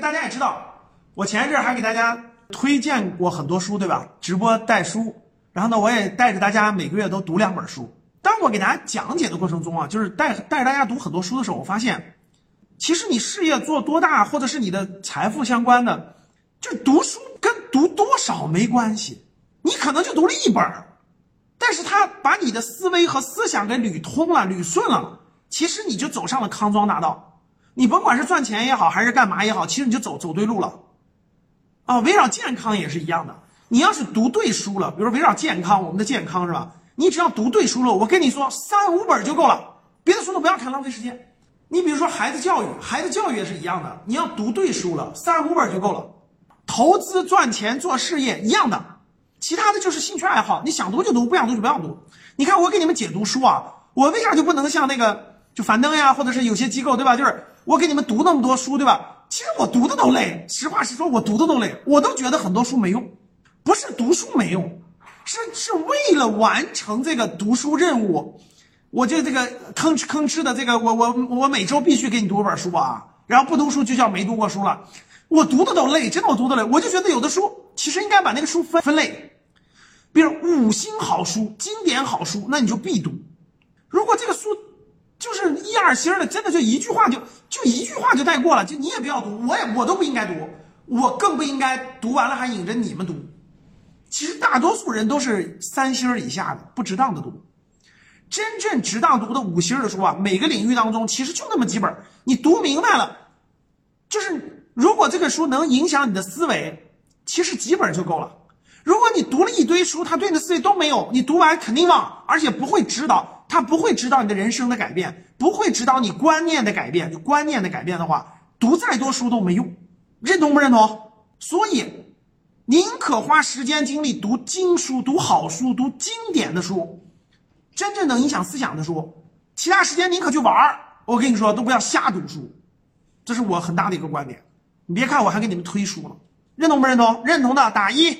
大家也知道，我前一阵还给大家推荐过很多书，对吧？直播带书，然后呢，我也带着大家每个月都读两本书。当我给大家讲解的过程中啊，就是带带着大家读很多书的时候，我发现，其实你事业做多大，或者是你的财富相关的，就读书跟读多少没关系。你可能就读了一本，但是他把你的思维和思想给捋通了、捋顺了，其实你就走上了康庄大道。你甭管是赚钱也好，还是干嘛也好，其实你就走走对路了。啊，围绕健康也是一样的。你要是读对书了，比如说围绕健康，我们的健康是吧？你只要读对书了，我跟你说，三五本就够了，别的书都不要看，浪费时间。你比如说孩子教育，孩子教育也是一样的，你要读对书了，三五本就够了。投资赚钱做事业一样的，其他的就是兴趣爱好，你想读就读，不想读就不要读。你看我给你们解读书啊，我为啥就不能像那个就樊登呀，或者是有些机构对吧？就是我给你们读那么多书对吧？其实我读的都累，实话实说，我读的都累，我都觉得很多书没用，不是读书没用。是是为了完成这个读书任务，我就这个吭哧吭哧的这个，我我我每周必须给你读本书啊，然后不读书就叫没读过书了。我读的都累，真的我读的累，我就觉得有的书其实应该把那个书分分类，比如五星好书、经典好书，那你就必读。如果这个书就是一二星的，真的就一句话就就一句话就带过了，就你也不要读，我也我都不应该读，我更不应该读完了还引着你们读。其实大多数人都是三星以下的，不值当的读。真正值当读的五星的书啊，每个领域当中其实就那么几本，你读明白了，就是如果这个书能影响你的思维，其实几本就够了。如果你读了一堆书，它对你的思维都没有，你读完肯定忘，而且不会指导，他不会指导你的人生的改变，不会指导你观念的改变。就观念的改变的话，读再多书都没用，认同不认同？所以。宁可花时间精力读经书、读好书、读经典的书，真正能影响思想的书，其他时间宁可去玩儿。我跟你说，都不要瞎读书，这是我很大的一个观点。你别看我还给你们推书了，认同不认同？认同的打一。